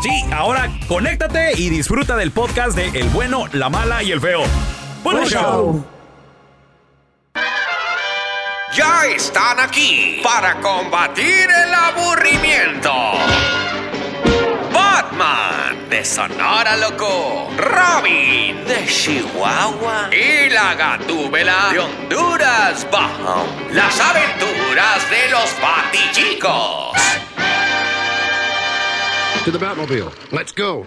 Sí, ahora conéctate y disfruta del podcast de El bueno, la mala y el feo. ¡Buen show! Ya están aquí para combatir el aburrimiento. Batman de Sonora Loco, Robin de Chihuahua y la Gatúbela de Honduras Bajo. Las aventuras de los Batichicos. To the Batmobile. Let's go.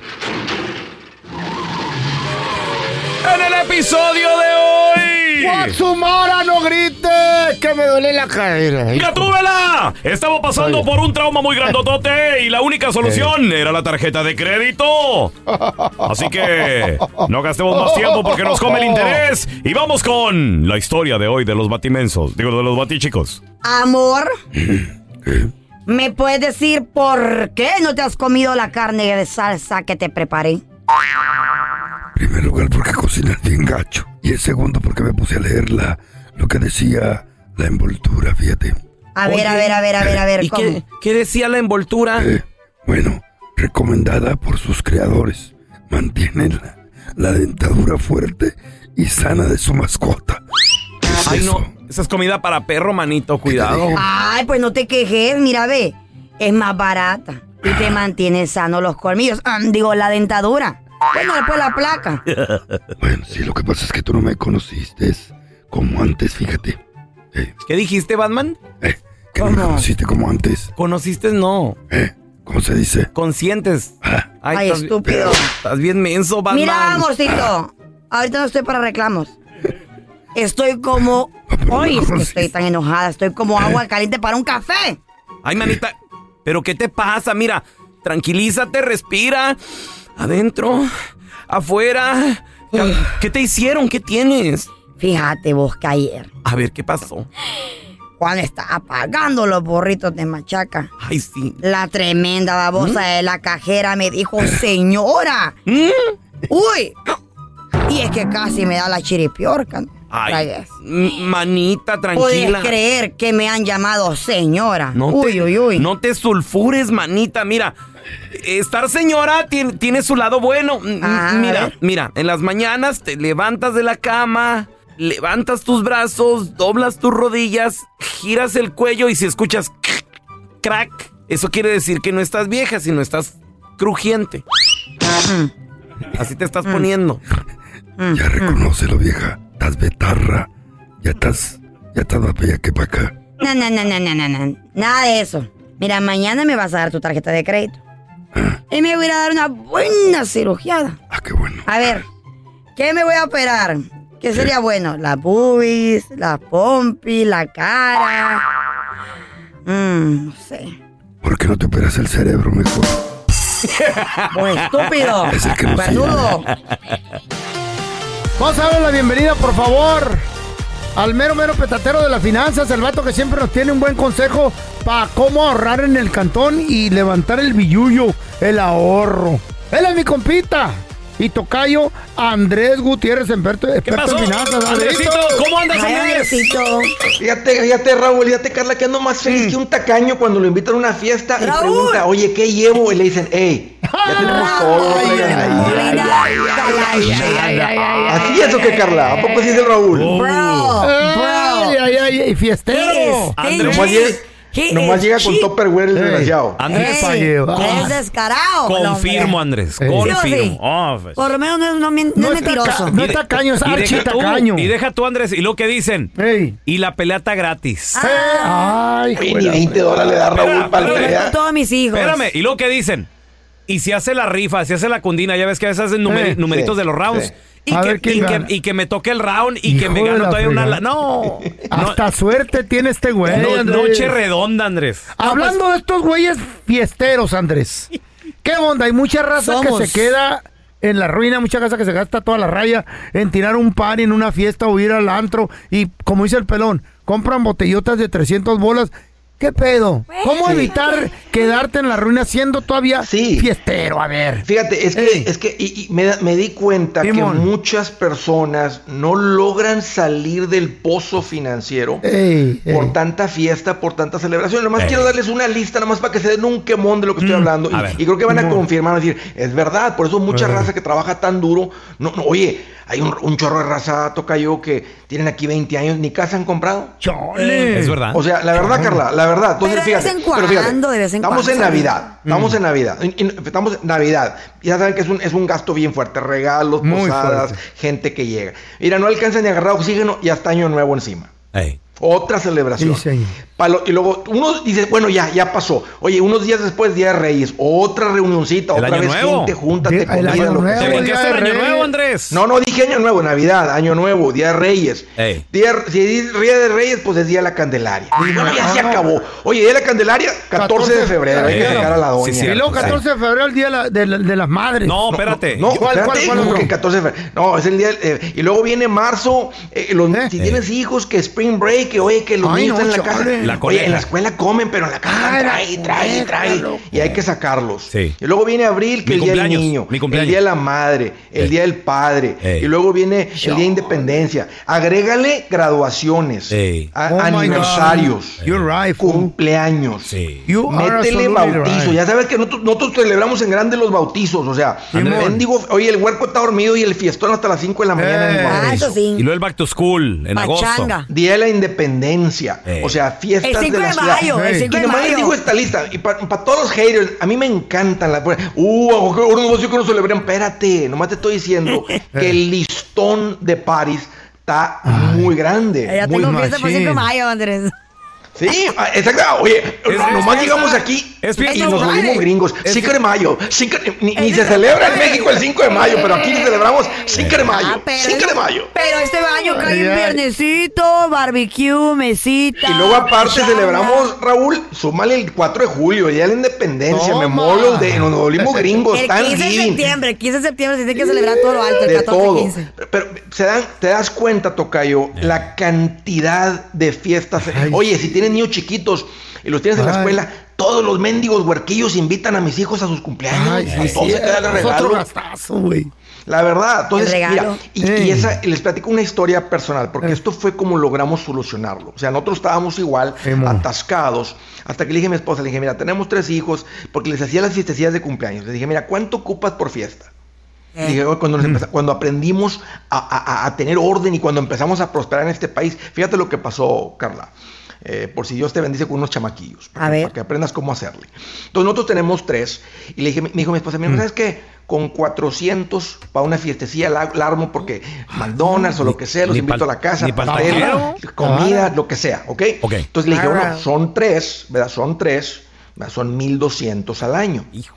En el episodio de hoy. ¡Guatsumara, no grites! Que me duele la cadera. ¡Gatúbela! Estamos pasando Oye. por un trauma muy grandotote y la única solución era la tarjeta de crédito. Así que no gastemos más tiempo porque nos come el interés. Y vamos con la historia de hoy de los batimensos. Digo, de los batichicos. Amor, ¿me puedes decir por qué no te has comido la carne de salsa que te preparé? En primer lugar, porque cocinas bien gacho. Y en segundo, porque me puse a leer la, lo que decía la envoltura, fíjate. A ver, a ver, a ver, a ver, a ver, ¿Y ¿cómo? qué, qué decía la envoltura? Eh, bueno, recomendada por sus creadores. Mantiene la, la dentadura fuerte y sana de su mascota. ¿Qué es Ay, eso? no. Esa es comida para perro, manito. Cuidado. Ay, pues no te quejes, mira, ve. Es más barata y te mantiene sano los colmillos. Ah, digo, la dentadura. Bueno, después la placa. Bueno, sí, lo que pasa es que tú no me conociste como antes, fíjate. Eh, ¿Qué dijiste, Batman? eh, que no me ¿Cómo? conociste como antes. Conociste, no. Eh, ¿Cómo se dice? Conscientes. Ah, Ay, estás- estúpido. Estás bien menso, Batman. Mira, amorcito. Ahorita no estoy para reclamos. Estoy como. Es que estoy tan enojada. Estoy como agua caliente para un café. Ay, manita, ¿pero qué te pasa? Mira, tranquilízate, respira. Adentro, afuera. ¿Qué- ¿Qué te hicieron? ¿Qué tienes? Fíjate vos que ayer, A ver, ¿qué pasó? cuando estaba pagando los burritos de machaca, Ay, sí. la tremenda babosa de la cajera me dijo, señora. ¿Mm? Uy. Y es que casi me da la chiripiorca. ¿no? Ay, manita, ¿Puedes tranquila. creer que me han llamado señora? No uy, te, uy, uy. No te sulfures, manita. Mira, estar señora tiene, tiene su lado bueno. Ah, mira, mira, en las mañanas te levantas de la cama, levantas tus brazos, doblas tus rodillas, giras el cuello y si escuchas crack, eso quiere decir que no estás vieja, sino estás crujiente. Así te estás poniendo. Mm, Ya reconócelo, vieja. Estás betarra. Ya estás, ya estás más bella que para acá. No, no, no, no, no, no, no. Nada de eso. Mira, mañana me vas a dar tu tarjeta de crédito. Y me voy a dar una buena cirugiada. Ah, qué bueno. A ver, ¿qué me voy a operar? ¿Qué sería bueno? Las boobies, la pompi, la cara. Mmm, no sé. ¿Por qué no te operas el cerebro mejor? Pues estúpido. Es el que no. Vamos a darle la bienvenida, por favor, al mero mero petatero de las finanzas, el vato que siempre nos tiene un buen consejo para cómo ahorrar en el cantón y levantar el billuyo, el ahorro. Él es mi compita. Y tocayo Andrés Gutiérrez, experto, experto pasó? en finanzas. Andresito, ¿cómo andas, Andrés? Andresito. Fíjate, fíjate, Raúl, fíjate, Carla, que ando más feliz que un tacaño cuando lo invitan a una fiesta y pregunta, oye, ¿qué llevo? Y le dicen, hey, ya tenemos todo. no Ay, traigan ay, nada". ay, ay, ay, ay, ay, Así es o qué, Carla, ¿a poco sí es el Raúl? Bro, bro. ay, ay, ay, fiestero. Andrés. Nomás llega, He nomás llega con. Topperware el desgraciado. Andrés, llevar. Es descarado. confirmo. Andrés. Confirmo. Oh, pues. Por lo menos no, es- no, no No es mentiroso. no es tacaño, es archi tacaño. Y deja tú, Andrés. Y lo que dicen. Y la pelea está gratis. Eh, Ay, hijo ni de la 20 dólares le da Raúl para la pelea. todos mis hijos. Espérame. Y lo que dicen. Y si hace la rifa, si hace la cundina, ya ves que a veces hacen numeri- numeritos sí, de los rounds. Y, A que, ver quién y, que, gana. y que me toque el round y que me gano todavía una... fregada. la- No. Hasta suerte tiene este güey. no, noche redonda, Andrés. Hablando de estos güeyes fiesteros, Andrés. ¿Qué onda? Hay mucha raza Somos. que se queda en la ruina, mucha raza que se gasta toda la raya en tirar un par en una fiesta o ir al antro. Y como dice el pelón, compran botellotas de 300 bolas. ¿Qué pedo? ¿Cómo Sí. evitar quedarte en la ruina siendo todavía Sí. fiestero? A ver. Fíjate, es que, Ey. es que y- y me, di cuenta Simón. que muchas personas no logran salir del pozo financiero Ey, ey. por tanta fiesta, por tanta celebración. Nomás quiero darles una lista, nomás para que se den un quemón de lo que estoy hablando. a Y, creo que van a confirmar, van a decir, es verdad, por eso mucha raza que trabaja tan duro. No, no, oye, hay un, un chorro de raza, toca yo, que tienen aquí 20 años, ni casa han comprado. Chole. Es verdad. O sea, la verdad, Carla, la verdad. Entonces, Pero de vez fíjate, en pero fíjate, cuando, de vez en estamos cuando, en ¿sabes? Navidad, estamos en Navidad, estamos en Navidad. Ya saben que es un, es un gasto bien fuerte, regalos, Muy posadas, fuerte. gente que llega. Mira, no alcanza ni a agarrar oxígeno y hasta año nuevo encima. Ey. Otra celebración. Sí. Palo- y luego uno dice, bueno, ya, ya pasó. Oye, unos días después, Día de Reyes, otra reunioncita, El otra año vez nuevo. gente, júntate, El comida, año lo que nuevo, ¿Te sea. Día brincaste de el año nuevo, Andrés? No, no dije año nuevo, Navidad, año nuevo, Día de Reyes. Ey. Día, si es Día de Reyes, pues es Día de la Candelaria. Y bueno, ya se acabó. Oye, Día de la Candelaria, 14 de febrero. Hay que sacar a la Sí, doña. cierto, Y luego sí. 14 de febrero, el día de, la- de la- de las madres. No, espérate. No, ¿Cuál, espérate, cuál, cuál que 14 de febrero. No, es el día. eh, y luego viene marzo. eh, los- ¿Eh? Si tienes hijos, que Spring Break, que oye, que los Ay, niños no, están en la casa. La oye, en la escuela comen, pero en la casa Ah, trae, trae, trae. loco. Y hay que sacarlos. Sí. Y luego viene abril, que Mi es el día del niño. mi. El día de la madre. El Ey. día del padre. Ey. Y luego viene el día de independencia. Agrégale graduaciones. A- Oh, aniversarios. You're right. Cumpleaños. Sí. You Métele bautizo. right. Ya sabes que nosotros, nosotros celebramos en grande los bautizos. O sea, Simón. mendigo, oye, el huerco está dormido y el fiestón hasta las 5 de la mañana en el Eh. Ah, eso sí. Y luego el back to school en agosto. Pachanga. Día de la independencia. Eh. O sea, fiestas El 5 de la de ciudad. mayo, el Hey. 5 Y de nomás les mayo. digo esta lista. Y para todos los haters, a mí me encantan las. Uh, ahora no sé que no celebran. Espérate, nomás te estoy diciendo que el listón de París está muy grande. Ya muy tengo fiesta por 5 de mayo, Andrés. Sí, ah, exacto. Oye, Es- nomás es llegamos aquí Es y nos volvimos gringos. 5 de mayo. cinco- ni ni se celebra en México el 5 de mayo, pero aquí celebramos 5 de mayo. Ah, pero 5 de mayo. Pero este año cae un viernesito, barbecue, mesita. Y luego aparte celebramos, Raúl, súmale el 4 de julio, de la independencia. Memorial de nos volvimos gringos, El 15 de septiembre, el 15 de septiembre se tiene que celebrar todo lo alto, el de 14 todo. 15. Pero se dan, te das cuenta, Tocayo, la cantidad de fiestas. Ay. Oye, si tienes niños chiquitos y los tienes en la escuela, todos los mendigos huerquillos invitan a mis hijos a sus cumpleaños. Ay, sí, a todos sí, se otro regalo. gastazo, güey. La verdad, entonces, mira, y, Ey. y esa, les platico una historia personal, porque esto fue como logramos solucionarlo. O sea, nosotros estábamos igual, Emo. atascados, hasta que le dije a mi esposa, le dije, mira, tenemos tres hijos, porque les hacía las fiestecillas de cumpleaños. Le dije, mira, ¿cuánto ocupas por fiesta? Eh. Dije, "Oye, cuando, nos empeza- cuando aprendimos a, a- a tener orden y cuando empezamos a prosperar en este país, fíjate lo que pasó, Carla. Eh, por si Dios te bendice con unos chamaquillos. Para, A que- ver. para que aprendas cómo hacerle. Entonces nosotros tenemos tres. Y le dije, me dijo mi esposa, mira, ¿sabes qué? Con 400 para una fiestecilla la, la armo porque McDonald's o lo que sea, los ni invito pa'l- a la casa, pastel, comida, lo que sea, ¿ok? Ok. Entonces le dije, bueno, son tres, ¿verdad? Son tres, ¿verdad? son 1200 al año. Hijo.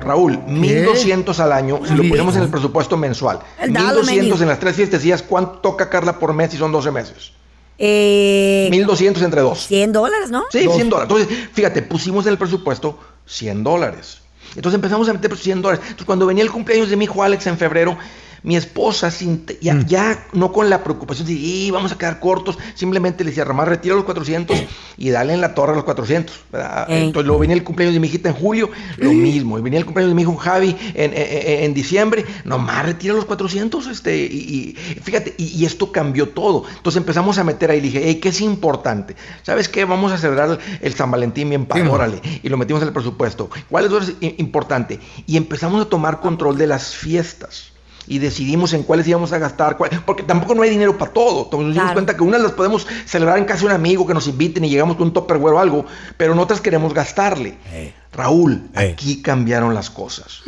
Raúl, 1200 al año, si lo ponemos en el presupuesto mensual. El dado 1200 menú. en las tres fiestecillas, ¿cuánto toca Carla por mes si son 12 meses? Eh, 1200 entre dos. 100 dólares, ¿no? Sí, 100 dólares. Entonces, fíjate, pusimos en el presupuesto 100 dólares. Entonces empezamos a meter 100 dólares. Entonces, cuando venía el cumpleaños de mi hijo Alex en febrero, mi esposa, sin te- ya, ya no con la preocupación de, "Y, vamos a quedar cortos, simplemente le decía, Ramás, retira los 400 y dale en la torre a los 400. ¿verdad? Ey. Entonces, luego venía el cumpleaños de mi hijita en julio, lo mismo. Y venía el cumpleaños de mi hijo Javi en, en- en- en diciembre, nomás retira los 400. Este, y, y fíjate, y, y esto cambió todo. Entonces empezamos a meter ahí, dije, hey, ¿qué es importante? ¿Sabes qué? Vamos a celebrar el San Valentín bien padre, Sí, órale. Y lo metimos en el presupuesto. ¿Cuál es lo importante? Y empezamos a tomar control de las fiestas. Y decidimos en cuáles íbamos a gastar, cuál- porque tampoco no hay dinero para todo. Entonces nos dimos Claro. cuenta que unas las podemos celebrar en casa de un amigo que nos inviten y llegamos con un topperware o algo, pero en otras queremos gastarle. Raúl, Ey. aquí cambiaron las cosas.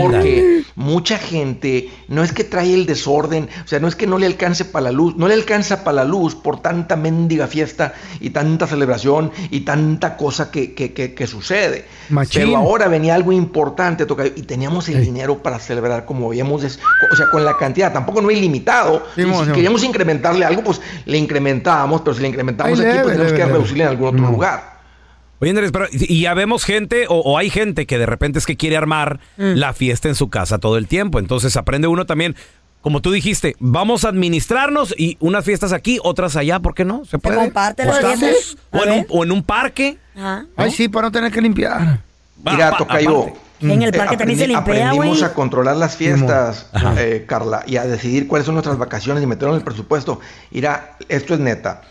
Porque mucha gente no es que trae el desorden, o sea, no es que no le alcance para la luz, no le alcanza para la luz por tanta mendiga fiesta y tanta celebración y tanta cosa que, que- que- que sucede. Machín. Pero ahora venía algo importante, Tocayo, y teníamos el Ey. dinero para celebrar como habíamos, o sea, con la cantidad, tampoco no ilimitado. Sí, y si no. queríamos incrementarle algo, pues le incrementábamos, pero si le incrementamos Ay, aquí, leve, pues tenemos leve, que reducirle en algún otro No. lugar. Oye, Andrés, pero y ya vemos gente o, o hay gente que de repente es que quiere armar la fiesta en su casa todo el tiempo. Entonces aprende uno también, como tú dijiste, vamos a administrarnos y unas fiestas aquí, otras allá, ¿por qué no? Se puede. comparte. O en, un, ver. o en un parque. Ajá. Ay, sí, para no tener que limpiar. Mira, Pa- Tocayo. En el Eh, parque también se limpia, Aprendimos güey. a controlar las fiestas, eh, Carla, y a decidir cuáles son nuestras vacaciones y meterlo en el presupuesto. Mira, esto es neta.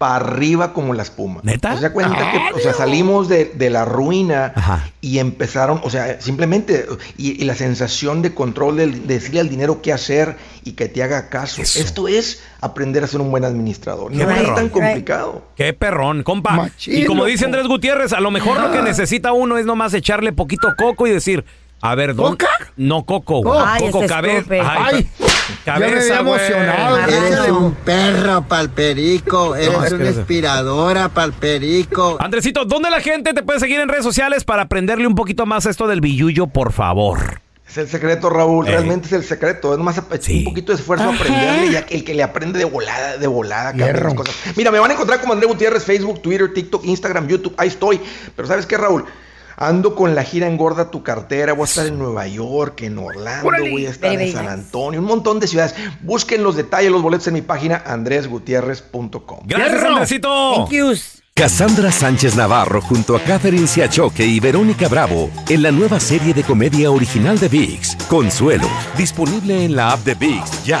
Para arriba como la espuma. ¿Neta? O sea, cuenta que, o sea, salimos de, de la ruina Ajá. y empezaron, o sea, simplemente, y, y la sensación de control, del- de, decirle al dinero qué hacer y que te haga caso. Eso. Esto es aprender a ser un buen administrador. No es tan complicado. Qué perrón, compa. Machín, y como loco. dice Andrés Gutiérrez, a lo mejor lo que necesita uno es nomás echarle poquito coco y decir, a ver, ¿dónde? ¿Coca? No coco, güey. Ay, coco este cabeza. estúpido. Ay, ya me había cabeza, emocionado. Eres un perro palperico, es eres una inspiradora palperico. Andresito, ¿dónde la gente te puede seguir en redes sociales para aprenderle un poquito más a esto del billullo, por favor? Es el secreto, Raúl. Ey. Realmente es el secreto. Es Sí. un poquito de esfuerzo aprenderle. Ya que el que le aprende de volada, de volada, las cosas. Mira, me van a encontrar como André Gutiérrez, Facebook, Twitter, TikTok, Instagram, YouTube. Ahí estoy. Pero ¿sabes qué, Raúl? Ando con la gira Engorda tu cartera. Voy a estar en Nueva York, en Orlando, voy a estar en San. Antonio, un montón de ciudades. Busquen los detalles, los boletos en mi página andresgutierrez.com. Gracias. Andresito. Thank yous. Cassandra Sánchez Navarro junto a Catherine Siachoque y Verónica Bravo en la nueva serie de comedia original de VIX, Consuelo, disponible en la app de VIX ya.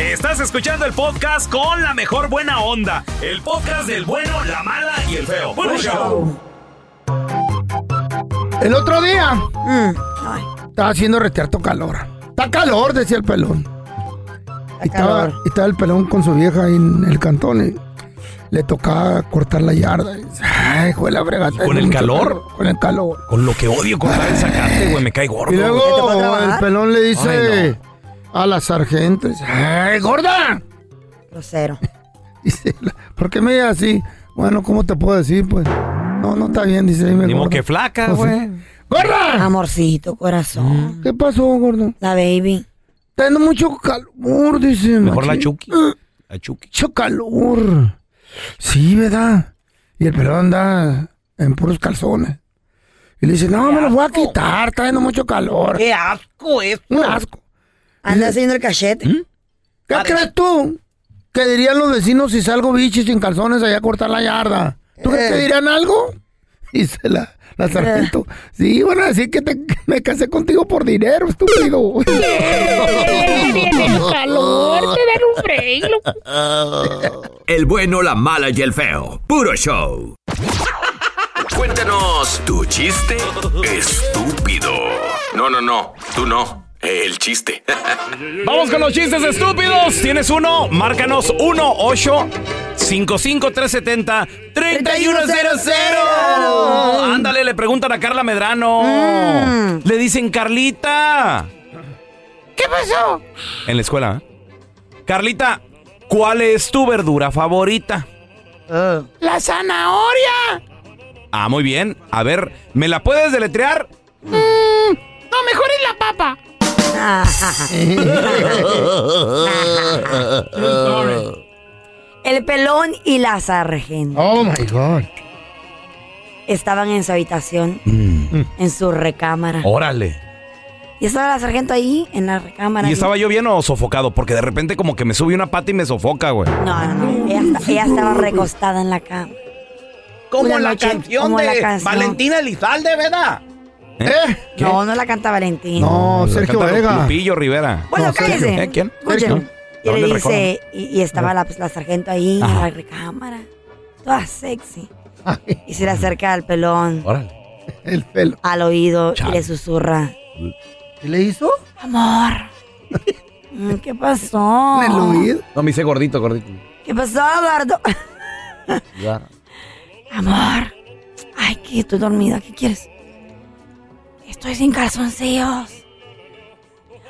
Estás escuchando el podcast con la mejor buena onda. El podcast del bueno, la mala y el feo. Bueno, show. El otro día Mm. Ay, estaba haciendo retierto calor. Está calor, decía el pelón. Y estaba, calor. y estaba el pelón con su vieja ahí en el cantón y le tocaba cortar la yarda. Y dice, Ay, hijo de la brega. con el calor? Con el calor. Con lo que odio cortar el zacate, güey, me cae gordo. Y ¿Te tocó luego el pelón le dice Ay, a la sargento, dice, ¡ay, gorda! Grosero. Dice, ¿Por qué me dices así? Bueno, ¿cómo te puedo decir, pues? No, no está bien, dice. Dime, gordo. que flaca, Pues güey. ¡Gorda! Amorcito, corazón. ¿Qué pasó, gordo? La baby. Está dando mucho calor, dice. Mejor la. Chucky. Eh, La Chucky. Mucho calor. Sí, ¿verdad? Y el pelón anda en puros calzones. Y le dice, no, me los voy a quitar, está dando mucho calor. ¡Qué asco es! Un asco. Anda haciendo el cachete. ¿Qué crees tú? ¿Qué dirían los vecinos si salgo bichis sin calzones allá a cortar la yarda? ¿Tú crees que Eh. dirían algo? Dice la, la sargento. Sí, van a decir que te- me casé contigo por dinero, estúpido. calor, te dan un break, El bueno, la mala y el feo. Puro show. Cuéntanos tu chiste estúpido. No, no, no. Tú no. El chiste. Vamos con los chistes estúpidos. ¿Tienes uno? Márcanos 1 8 55 370 3100. Ándale, le preguntan a Carla Medrano. Mm. Le dicen Carlita. ¿Qué pasó? En la escuela. ¿eh? Carlita, ¿cuál es tu verdura favorita? La zanahoria. Ah, muy bien. A ver, ¿me la puedes deletrear? Mm, no, mejor es la papa. El pelón y la sargento Oh my God. estaban en su habitación, en su recámara. Órale. Y estaba la sargento ahí, en la recámara. ¿Y estaba yo bien o sofocado? Porque de repente como que me sube una pata y me sofoca, güey. No, no, no. Ella, esta- ella estaba recostada en la cama. Como la noche, canción como de la canción. Valentina Elizalde, ¿verdad? ¿Eh? ¿Qué? No, no la canta Valentín. No, Sergio canta Vega. Lupillo Rivera. Bueno, No, cállese. ¿Eh? ¿Quién? Escuchen. Y ¿Dónde le dice, y, y estaba la, pues, la sargento ahí Ajá. en la recámara, toda sexy. Y se le acerca al pelón, Órale. El pelo. al oído, y le susurra, ¿Qué le hizo? amor. Mm, ¿Qué pasó? En el oído. No, me hice gordito, gordito. ¿Qué pasó, Eduardo? Amor. Ay, que estoy dormida. ¿Qué quieres? Estoy sin calzoncillos.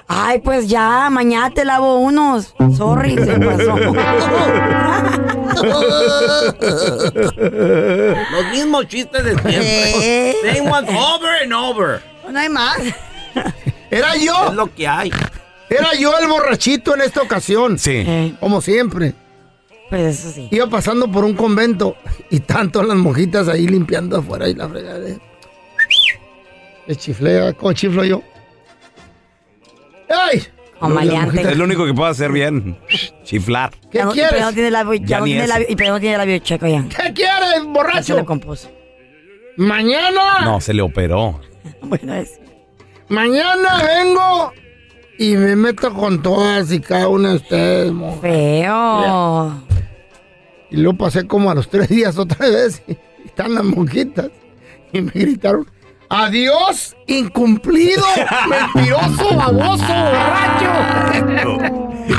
Ay, pues ya, mañana te lavo unos. Sorry, se pasó. Los mismos chistes de siempre. Same ones over and over. No hay más. Era Es yo. lo que hay. Era yo el borrachito en esta ocasión. Sí. Eh, Como siempre. pues eso sí. Iba pasando por un convento y tanto las monjitas ahí limpiando afuera y la fregadera. Le chiflé, ¿cómo chiflo yo? ¡Ay! Como maleante. Es lo único que puedo hacer bien. Chiflar. ¿Qué quieres? Pero no tiene labio, ya Ya no ni tiene eso. labio, y pero no tiene labio checo ya. ¿Qué quieres, Ya se borracho? le compuso. Mañana, No, se le operó. Bueno, es. mañana vengo y me meto con todas y cada una de ustedes, mo. Feo. Y luego pasé como a los tres días otra vez y están las monjitas y me gritaron, ¡Adiós, incumplido, mentiroso, baboso, borracho!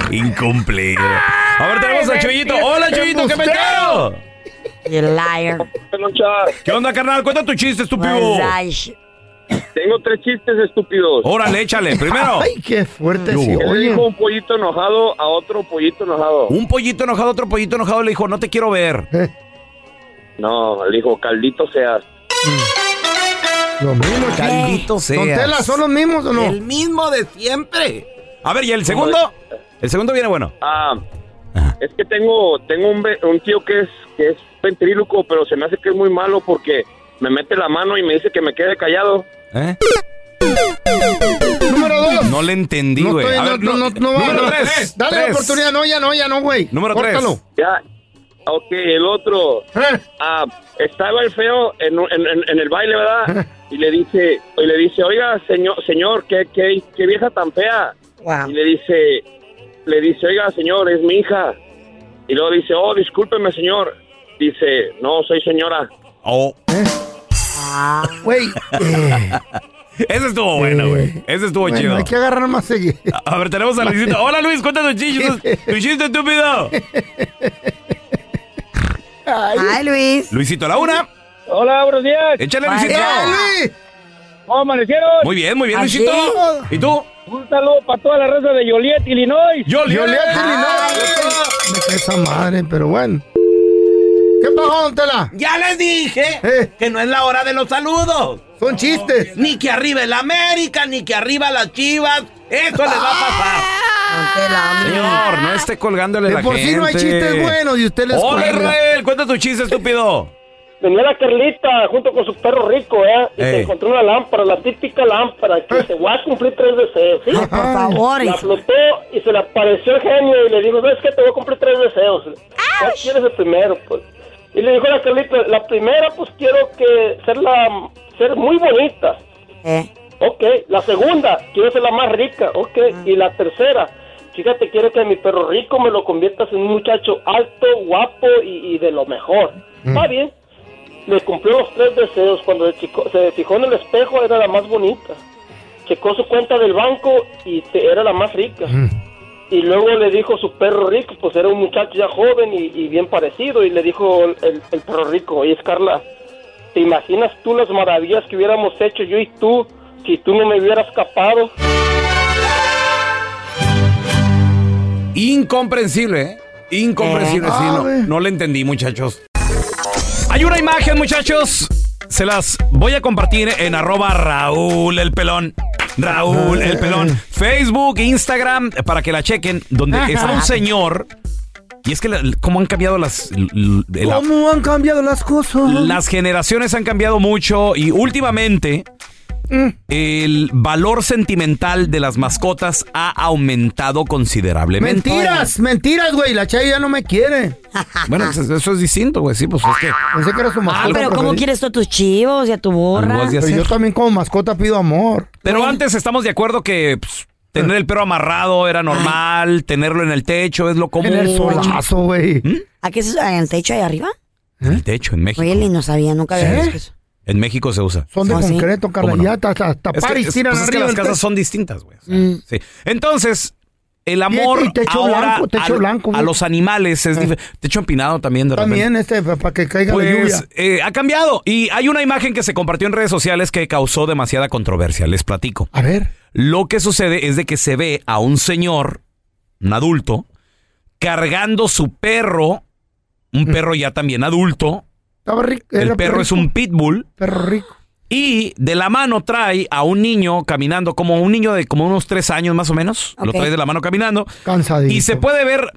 Incumplido. A ver, tenemos a Chuyito. Hola, Chuyito, ¿qué metido? You liar. ¿Qué onda, carnal? Cuenta tu chiste, estúpido. Tengo tres chistes estúpidos. Órale, échale. Primero, ¡Ay, qué fuerte ¿Qué le dijo un pollito enojado a otro pollito enojado? un pollito enojado, otro pollito enojado le dijo, no te quiero ver. No, le dijo, caldito seas. Lo mismo, Caldito Don Tela, seas. ¿son los mismos o no? El mismo de siempre. A ver, ¿y el segundo? El segundo viene bueno. Ah, es que tengo tengo un, tío que es que es ventríloco, pero se me hace que es muy malo porque me mete la mano y me dice que me quede callado. ¿Eh? Número dos. No le entendí, No güey. estoy- A no, ver, no, no, no, número no. tres. Dale la oportunidad, no, ya no, ya no, güey. Número tres. Ya. Ok, el otro. Eh, Ah, estaba el feo en, un- en, en- en el baile, ¿verdad? Y le dice, y le dice, oiga, señor, señor, qué, qué, qué vieja tan fea. Wow. Y le dice, le dice, oiga, señor, es mi hija. Y luego dice, oh, discúlpeme, señor. Dice, no, soy señora. Oh, Ah, Güey, eh, ese estuvo bueno, güey. Ese estuvo bueno, chido. hay que agarrar más seguido. A ver, tenemos a Luisito. Hola, Luis, cuenta tu chiste. Tu chiste, estúpido. Ay, Luis. Luisito, a la una. Hola, buenos días. Échale, Luisito. Luis! ¿Cómo amanecieron? Muy bien, muy bien, ¿Así? Luisito. ¿Y tú? Un saludo para toda la raza de Joliet, Illinois. Ay. Illinois. Me cae esa madre, pero bueno. ¿Qué pasó, don Tela? Ya les dije Eh. que no es la hora de los saludos. Son chistes. Ni que arriba el América, ni que arriba las chivas. Eso les va a pasar. Hombre. Señor, no esté colgándole De la por gente. sí no hay chistes buenos y usted les Hola. Israel, cuenta tu chiste, estúpido. Venía la Carlita junto con su perro rico, ¿eh? Y se Ey. encontró una lámpara, la típica lámpara, que se va a cumplir tres deseos, por favor. La flotó y se le apareció el genio y le dijo, ¿sabes qué? Te voy a cumplir tres deseos. ¿Cuál quieres el primero? Pues? Y le dijo a la Carlita, la primera, pues quiero que ser, la, ser muy bonita. Eh. Ok. La segunda, quiero ser la más rica. Ok. Y la tercera, fíjate, quiero que mi perro rico me lo conviertas en un muchacho alto, guapo y, y de lo mejor. Está bien. Le cumplió los tres deseos. Cuando se fijó en el espejo, era la más bonita. Checó su cuenta del banco y se- era la más rica. Y luego le dijo su perro rico, pues era un muchacho ya joven y, y bien parecido. Y le dijo el, el perro rico, oye, Carla, ¿te imaginas tú las maravillas que hubiéramos hecho yo y tú si tú no me hubieras escapado? Incomprensible, ¿eh? Incomprensible, sí, no, no le entendí, muchachos. Hay una imagen, muchachos. Se las voy a compartir en arroba Raúl el pelón. Raúl el pelón. Facebook, Instagram, para que la chequen, donde está un señor. Y es que, la- ¿cómo han cambiado las... la- ¿Cómo han cambiado las cosas? las generaciones han cambiado mucho y últimamente. El valor sentimental de las mascotas ha aumentado considerablemente. Mentiras, mentiras, güey. La Chay ya no me quiere. Bueno, pues, eso es distinto, güey. Sí, pues es que. Pensé que era su mascota. Ah, pero ¿cómo preferida. quieres tú a tus chivos y a tu borra? Pero yo también como mascota pido amor. Pero antes estamos de acuerdo que pues, tener el perro amarrado era normal, tenerlo en el techo es lo común. En el solazo, güey. ¿A qué es eso? ¿En el techo ahí arriba? En el techo, en México. Really, no sabía, nunca había ¿Eh? visto eso. En México se usa. Son de sí. concreto, Carla. ¿Cómo no? Ya hasta, hasta Es que, es- tiran pues es que arriba las casas techo. son distintas, güey. Mm. Sí. Entonces, el amor Y- techo ahora blanco, techo a, blanco, a los animales es diferente. Techo empinado también de repente. También este, para que caiga la lluvia. Pues eh, ha cambiado y hay una imagen que se compartió en redes sociales que causó demasiada controversia. Les platico. A ver. Lo que sucede es de que se ve a un señor, un adulto, cargando su perro, un perro ya también adulto. Estaba rico. El perro es un pitbull. Perro rico. Y de la mano trae a un niño caminando, como un niño de como unos tres años más o menos. Lo trae de la mano caminando. Cansadito. Y se puede ver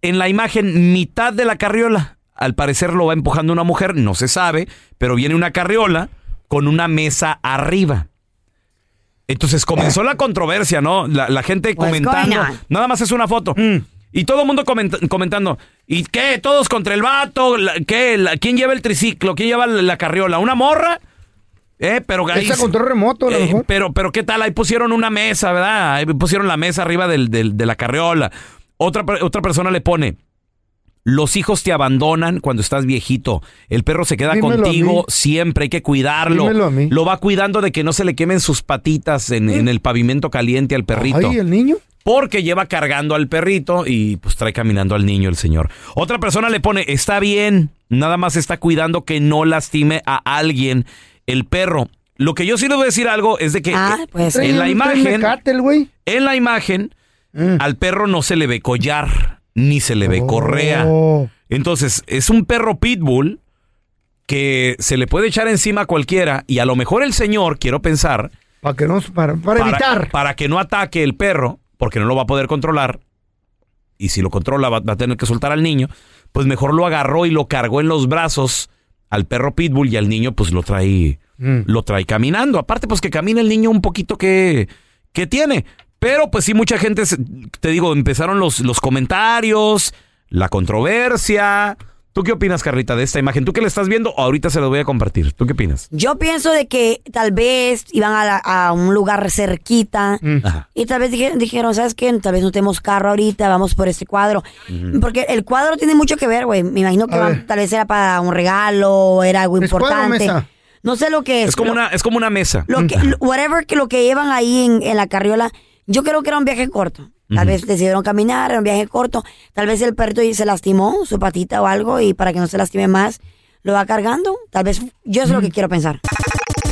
en la imagen mitad de la carriola. Al parecer lo va empujando una mujer, no se sabe, pero viene una carriola con una mesa arriba. Entonces comenzó la controversia, ¿no? La, la gente What's comentando. Nada más es una foto. Y todo el mundo comenta- comentando. ¿Y qué? ¿Todos contra el vato? La- ¿Qué? La- ¿Quién lleva el triciclo? ¿Quién lleva la, la carriola? ¿Una morra? Eh, pero ahí- Esa control remoto, a lo eh, mejor. pero, pero qué tal, ahí pusieron una mesa, ¿verdad? Ahí pusieron la mesa arriba del, del- de la carriola. Otra, otra persona le pone, los hijos te abandonan cuando estás viejito. El perro se queda Dímelo contigo siempre, hay que cuidarlo. Dímelo a mí. Lo va cuidando de que no se le quemen sus patitas en, en el pavimento caliente al perrito. Ay, el niño. Porque lleva cargando al perrito y pues trae caminando al niño el señor. Otra persona le pone, está bien, nada más está cuidando que no lastime a alguien el perro. Lo que yo sí le voy a decir algo es de que Ah, eh, pues, en la imagen, en la imagen, Mm. al perro no se le ve collar, ni se le ve correa. Oh. Entonces, es un perro pitbull que se le puede echar encima a cualquiera y a lo mejor el señor, quiero pensar, Para que no, para, para evitar. para que no ataque el perro, porque no lo va a poder controlar, y si lo controla va, va a tener que soltar al niño, pues mejor lo agarró y lo cargó en los brazos al perro pitbull y al niño pues lo trae, Mm. lo trae caminando. Aparte pues que camina el niño un poquito que, que tiene. Pero pues sí, mucha gente, se- te digo, empezaron los, los comentarios, la controversia. ¿Tú qué opinas, Carlita, de esta imagen? ¿Tú qué le estás viendo? Ahorita se lo voy a compartir. ¿Tú qué opinas? Yo pienso de que tal vez iban a, la- a un lugar cerquita Ajá. y tal vez dije- dijeron, ¿sabes qué? Tal vez no tenemos carro ahorita, vamos por este cuadro. Porque el cuadro tiene mucho que ver, güey. Me imagino que van- tal vez era para un regalo, era algo ¿Es cuadro o importante. mesa? No sé lo que es. Es como lo- una, es como una mesa. lo que, whatever que lo que llevan ahí en, en la carriola, yo creo que era un viaje corto. Tal vez decidieron caminar, era un viaje corto. Tal vez el perrito se lastimó, su patita o algo, y para que no se lastime más, lo va cargando. Tal vez, yo es lo que quiero pensar.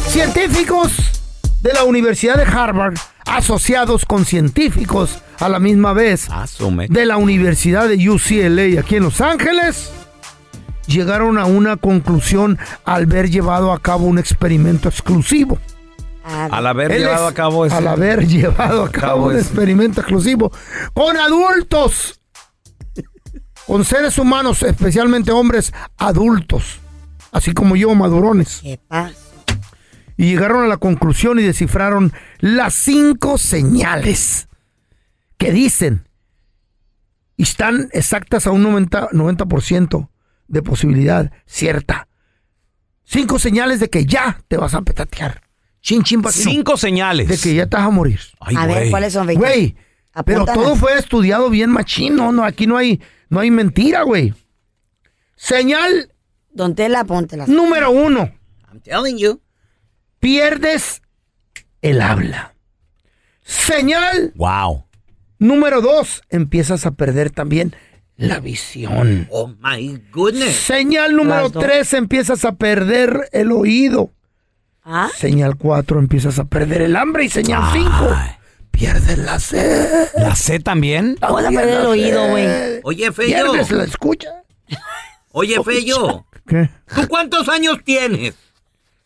Científicos de la Universidad de Harvard, asociados con científicos a la misma vez Asume. de la Universidad de UCLA aquí en Los Ángeles, llegaron a una conclusión al haber llevado a cabo un experimento exclusivo. Al haber Él llevado es- a cabo ese... Al haber llevado a cabo cabo un ese- experimento exclusivo con adultos. Con seres humanos, especialmente hombres adultos. Así como yo, madurones. ¿Qué pasa? Y llegaron a la conclusión y descifraron las cinco señales que dicen y están exactas a un 90%, 90% de posibilidad cierta. Cinco señales de que ya te vas a petatear. Chin, chin, vacino. Cinco señales. De que ya vas a morir. Ay, a ver. ¿cuáles son, Víctor? Güey, pero todo fue estudiado bien machino, no, aquí no hay, no hay mentira, güey. Señal Don Tela, póntelas. número uno, I'm telling you. pierdes el habla. Señal Wow. número dos, empiezas a perder también la visión. Oh my goodness. Señal número tres, empiezas a perder el oído. ¿Ah? Señal cuatro, empiezas a perder el hambre. Y señal cinco, pierdes la sed. ¿La C también? Vamos a perder el oído, güey. Oye, Feyo. Pierdes la escucha. Oye, Feyo. ¿Qué? ¿Tú cuántos años tienes?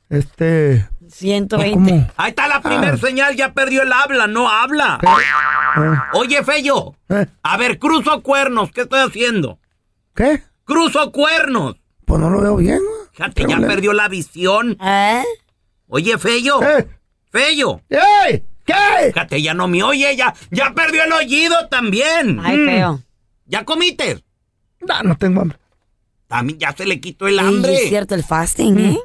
Este. 120. ¿Cómo? Ahí está la Ah. señal, ya perdió el habla, no habla. Ah, Oye, Feyo. ¿Eh? A ver, cruzo cuernos, ¿qué estoy haciendo? ¿Qué? Cruzo cuernos. Pues no lo veo bien. Fíjate, ya perdió la visión. ¿Eh? Oye, Feyo. ¿Eh? Feyo. ¡Ey! ¿Qué? Fíjate, ya no me oye, ya, ya perdió el oído también. Ay, feo. ¿Ya comiste? No, no tengo hambre. También ya se le quitó el Sí, hambre. es cierto, el fasting, ¿eh?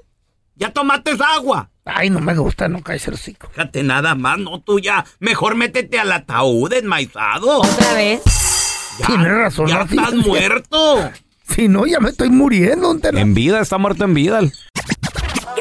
¿Ya tomaste agua? Ay, no me gusta, no caes el hocico. Fíjate, nada más, no tú ya. Mejor métete al ataúd enmaizado. Otra vez. Ya, Tienes razón, Ya Rafita. estás muerto. Si no, ya me estoy muriendo. En vida, está muerto en vida.